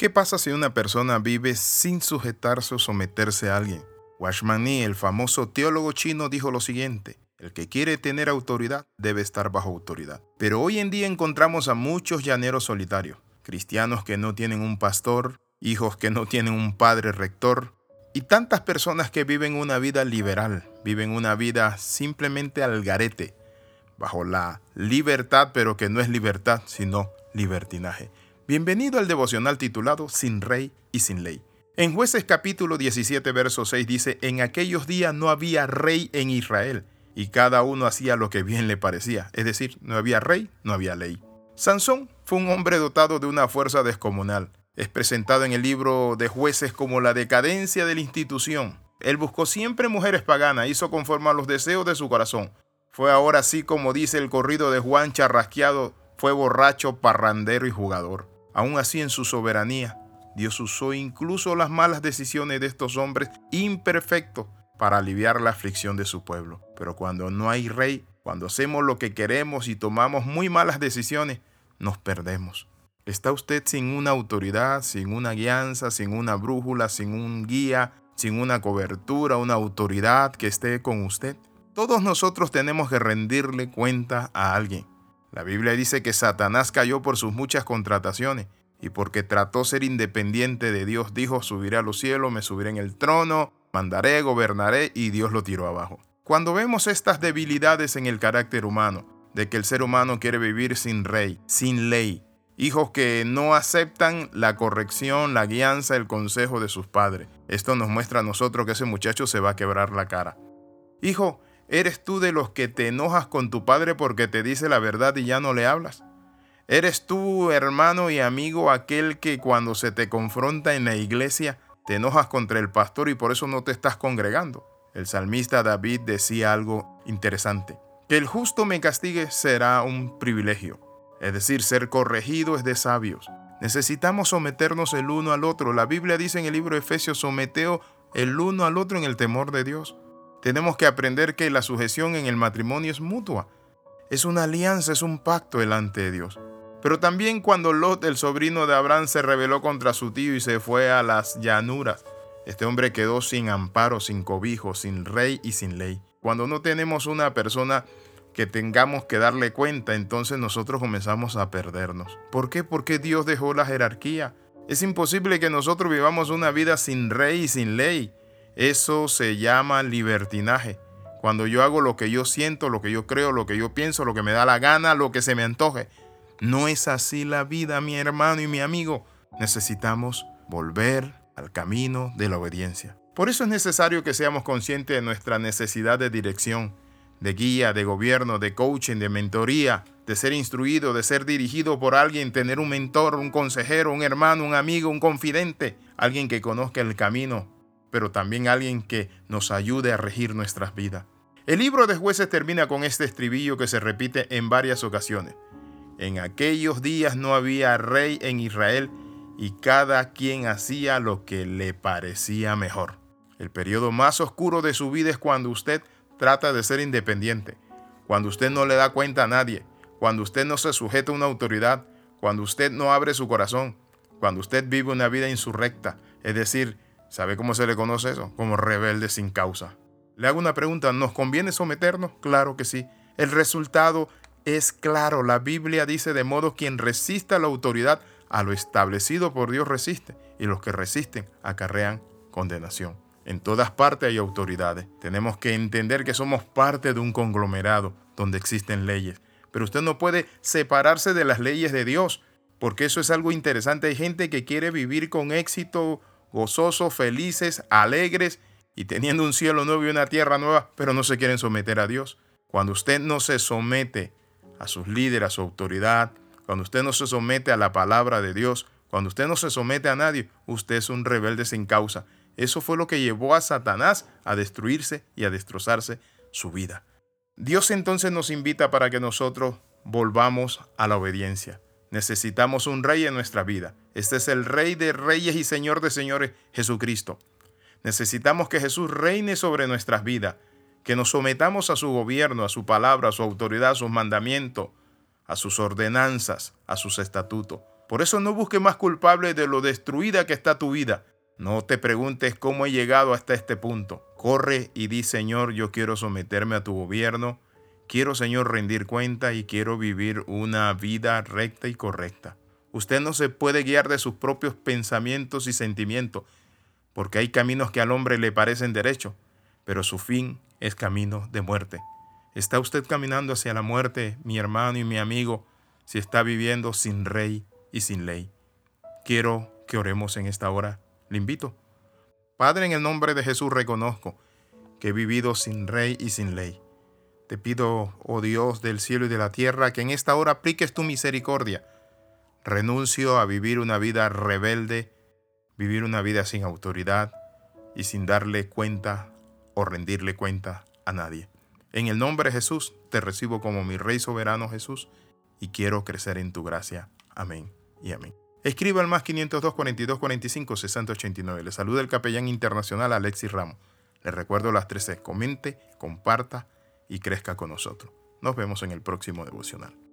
¿Qué pasa si una persona vive sin sujetarse o someterse a alguien? Watchman Nee, el famoso teólogo chino, dijo lo siguiente. El que quiere tener autoridad debe estar bajo autoridad. Pero hoy en día encontramos a muchos llaneros solitarios, cristianos que no tienen un pastor, hijos que no tienen un padre rector, y tantas personas que viven una vida liberal, viven una vida simplemente al garete, bajo la libertad, pero que no es libertad, sino libertinaje. Bienvenido al devocional titulado Sin Rey y Sin Ley. En jueces capítulo 17, verso 6 dice, En aquellos días no había rey en Israel, y cada uno hacía lo que bien le parecía, es decir, no había rey, no había ley. Sansón fue un hombre dotado de una fuerza descomunal. Es presentado en el libro de jueces como la decadencia de la institución. Él buscó siempre mujeres paganas, hizo conforme a los deseos de su corazón. Fue ahora así como dice el corrido de Juan Charrasqueado, fue borracho, parrandero y jugador. Aún así, en su soberanía, Dios usó incluso las malas decisiones de estos hombres imperfectos para aliviar la aflicción de su pueblo. Pero cuando no hay rey, cuando hacemos lo que queremos y tomamos muy malas decisiones, nos perdemos. ¿Está usted sin una autoridad, sin una guianza, sin una brújula, sin un guía, sin una cobertura, una autoridad que esté con usted? Todos nosotros tenemos que rendirle cuenta a alguien. La Biblia dice que Satanás cayó por sus muchas contrataciones y porque trató ser independiente de Dios, dijo, subiré a los cielos, me subiré en el trono, mandaré, gobernaré y Dios lo tiró abajo. Cuando vemos estas debilidades en el carácter humano, de que el ser humano quiere vivir sin rey, sin ley, hijos que no aceptan la corrección, la guianza, el consejo de sus padres, esto nos muestra a nosotros que ese muchacho se va a quebrar la cara. Hijo, ¿Eres tú de los que te enojas con tu padre porque te dice la verdad y ya no le hablas? ¿Eres tú, hermano y amigo, aquel que cuando se te confronta en la iglesia te enojas contra el pastor y por eso no te estás congregando? El salmista David decía algo interesante. Que el justo me castigue será un privilegio. Es decir, ser corregido es de sabios. Necesitamos someternos el uno al otro. La Biblia dice en el libro de Efesios, someteo el uno al otro en el temor de Dios. Tenemos que aprender que la sujeción en el matrimonio es mutua. Es una alianza, es un pacto delante de Dios. Pero también cuando Lot, el sobrino de Abraham, se rebeló contra su tío y se fue a las llanuras, este hombre quedó sin amparo, sin cobijo, sin rey y sin ley. Cuando no tenemos una persona que tengamos que darle cuenta, entonces nosotros comenzamos a perdernos. ¿Por qué? Porque Dios dejó la jerarquía. Es imposible que nosotros vivamos una vida sin rey y sin ley. Eso se llama libertinaje. Cuando yo hago lo que yo siento, lo que yo creo, lo que yo pienso, lo que me da la gana, lo que se me antoje. No es así la vida, mi hermano y mi amigo. Necesitamos volver al camino de la obediencia. Por eso es necesario que seamos conscientes de nuestra necesidad de dirección, de guía, de gobierno, de coaching, de mentoría, de ser instruido, de ser dirigido por alguien, tener un mentor, un consejero, un hermano, un amigo, un confidente, alguien que conozca el camino pero también alguien que nos ayude a regir nuestras vidas. El libro de jueces termina con este estribillo que se repite en varias ocasiones. En aquellos días no había rey en Israel y cada quien hacía lo que le parecía mejor. El periodo más oscuro de su vida es cuando usted trata de ser independiente, cuando usted no le da cuenta a nadie, cuando usted no se sujeta a una autoridad, cuando usted no abre su corazón, cuando usted vive una vida insurrecta, es decir, ¿Sabe cómo se le conoce eso? Como rebelde sin causa. Le hago una pregunta, ¿nos conviene someternos? Claro que sí. El resultado es claro. La Biblia dice de modo quien resista la autoridad a lo establecido por Dios resiste y los que resisten acarrean condenación. En todas partes hay autoridades. Tenemos que entender que somos parte de un conglomerado donde existen leyes. Pero usted no puede separarse de las leyes de Dios, porque eso es algo interesante. Hay gente que quiere vivir con éxito gozosos, felices, alegres y teniendo un cielo nuevo y una tierra nueva, pero no se quieren someter a Dios. Cuando usted no se somete a sus líderes, a su autoridad, cuando usted no se somete a la palabra de Dios, cuando usted no se somete a nadie, usted es un rebelde sin causa. Eso fue lo que llevó a Satanás a destruirse y a destrozarse su vida. Dios entonces nos invita para que nosotros volvamos a la obediencia. Necesitamos un rey en nuestra vida. Este es el rey de reyes y señor de señores, Jesucristo. Necesitamos que Jesús reine sobre nuestras vidas, que nos sometamos a su gobierno, a su palabra, a su autoridad, a sus mandamientos, a sus ordenanzas, a sus estatutos. Por eso no busques más culpable de lo destruida que está tu vida. No te preguntes cómo he llegado hasta este punto. Corre y di, Señor, yo quiero someterme a tu gobierno. Quiero, Señor, rendir cuenta y quiero vivir una vida recta y correcta. Usted no se puede guiar de sus propios pensamientos y sentimientos, porque hay caminos que al hombre le parecen derechos, pero su fin es camino de muerte. ¿Está usted caminando hacia la muerte, mi hermano y mi amigo, si está viviendo sin rey y sin ley? Quiero que oremos en esta hora. Le invito. Padre, en el nombre de Jesús reconozco que he vivido sin rey y sin ley. Te pido, oh Dios del cielo y de la tierra, que en esta hora apliques tu misericordia. Renuncio a vivir una vida rebelde, vivir una vida sin autoridad y sin darle cuenta o rendirle cuenta a nadie. En el nombre de Jesús te recibo como mi Rey soberano Jesús y quiero crecer en tu gracia. Amén y amén. Escriba al más 502 42 45 689. Le saluda el capellán internacional Alexis Ramos. Le recuerdo las tres Comente, comparta y crezca con nosotros. Nos vemos en el próximo devocional.